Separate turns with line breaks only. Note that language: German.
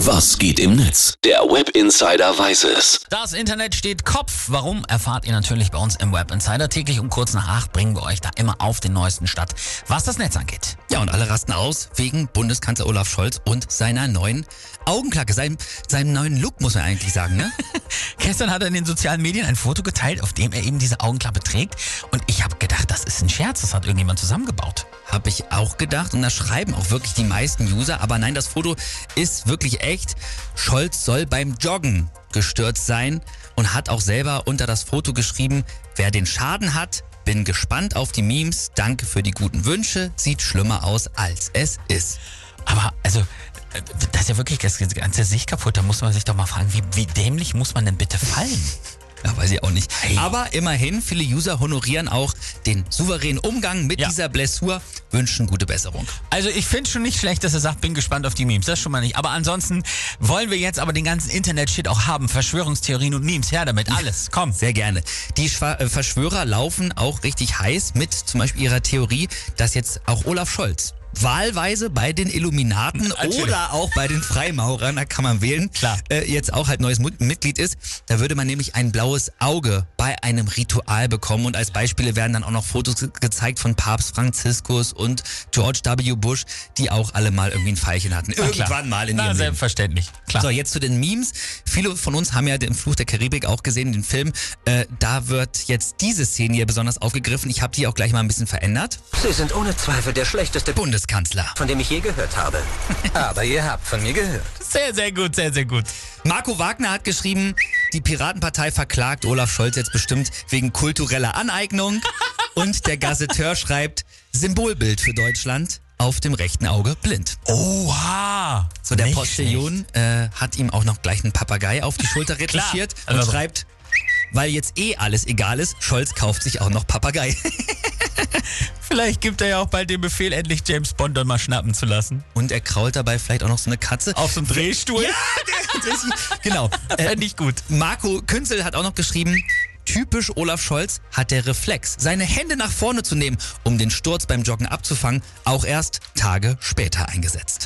Was geht im Netz? Der Web Insider weiß es.
Das Internet steht Kopf. Warum erfahrt ihr natürlich bei uns im Web Insider. Täglich um kurz nach acht bringen wir euch da immer auf den neuesten Stand, was das Netz angeht.
Ja, und alle rasten aus wegen Bundeskanzler Olaf Scholz und seiner neuen Augenklacke, seinem, seinem neuen Look, muss man eigentlich sagen, ne?
Gestern hat er in den sozialen Medien ein Foto geteilt, auf dem er eben diese Augenklappe trägt. Und ich habe gedacht, das ist ein Scherz, das hat irgendjemand zusammengebaut.
Habe ich auch gedacht und da schreiben auch wirklich die meisten User, aber nein, das Foto ist wirklich echt. Scholz soll beim Joggen gestürzt sein und hat auch selber unter das Foto geschrieben, wer den Schaden hat, bin gespannt auf die Memes, danke für die guten Wünsche, sieht schlimmer aus als es ist.
Aber also, äh, das ist ja wirklich das ganze Sicht kaputt. Da muss man sich doch mal fragen, wie, wie dämlich muss man denn bitte fallen?
Ja, weiß ich auch nicht.
Hey.
Aber immerhin, viele User honorieren auch den souveränen Umgang mit
Ja.
dieser Blessur, wünschen gute Besserung.
Also ich finde schon nicht schlecht, dass er sagt, bin gespannt auf die Memes. Das schon mal nicht. Aber ansonsten wollen wir jetzt aber den ganzen Internet-Shit auch haben. Verschwörungstheorien und Memes. Her damit. Alles. Komm.
Sehr gerne. Die äh, Verschwörer laufen auch richtig heiß mit zum Beispiel ihrer Theorie, dass jetzt auch Olaf Scholz wahlweise bei den Illuminaten
Natürlich.
oder auch bei den Freimaurern, da kann man wählen,
Klar.
Äh, jetzt auch halt neues Mitglied ist. Da würde man nämlich ein blaues Auge bei einem Ritual bekommen und als Beispiele werden dann auch noch Fotos ge gezeigt von Papst Franziskus und George W. Bush, die auch alle mal irgendwie ein Pfeilchen hatten.
Na klar.
Irgendwann mal in
Na,
ihrem Leben.
selbstverständlich. Klar.
So, jetzt zu den Memes. Viele von uns haben ja den Fluch der Karibik auch gesehen, den Film. Äh, da wird jetzt diese Szene hier besonders aufgegriffen. Ich habe die auch gleich mal ein bisschen verändert.
Sie sind ohne Zweifel der schlechteste,
Bundeskanzler.
von dem ich je gehört habe. Aber ihr habt von mir gehört.
Sehr, sehr gut, sehr, sehr gut.
Marco Wagner hat geschrieben, die Piratenpartei verklagt Olaf Scholz jetzt bestimmt wegen kultureller Aneignung. Und der Gazetteur schreibt, Symbolbild für Deutschland, auf dem rechten Auge blind.
Oha.
So, der
Nicht
Postillon äh, hat ihm auch noch gleich einen Papagei auf die Schulter retuschiert
Klar.
und
Also-
schreibt, weil jetzt eh alles egal ist, Scholz kauft sich auch noch Papagei.
Vielleicht gibt er ja auch bald den Befehl, endlich James Bond dann mal schnappen zu lassen.
Und er krault dabei vielleicht auch noch so eine Katze.
Auf so einem Drehstuhl.
Ja, der, der, genau. Äh,
ich gut.
Marco Künzel hat auch noch geschrieben, typisch Olaf Scholz hat der Reflex, seine Hände nach vorne zu nehmen, um den Sturz beim Joggen abzufangen, auch erst Tage später eingesetzt.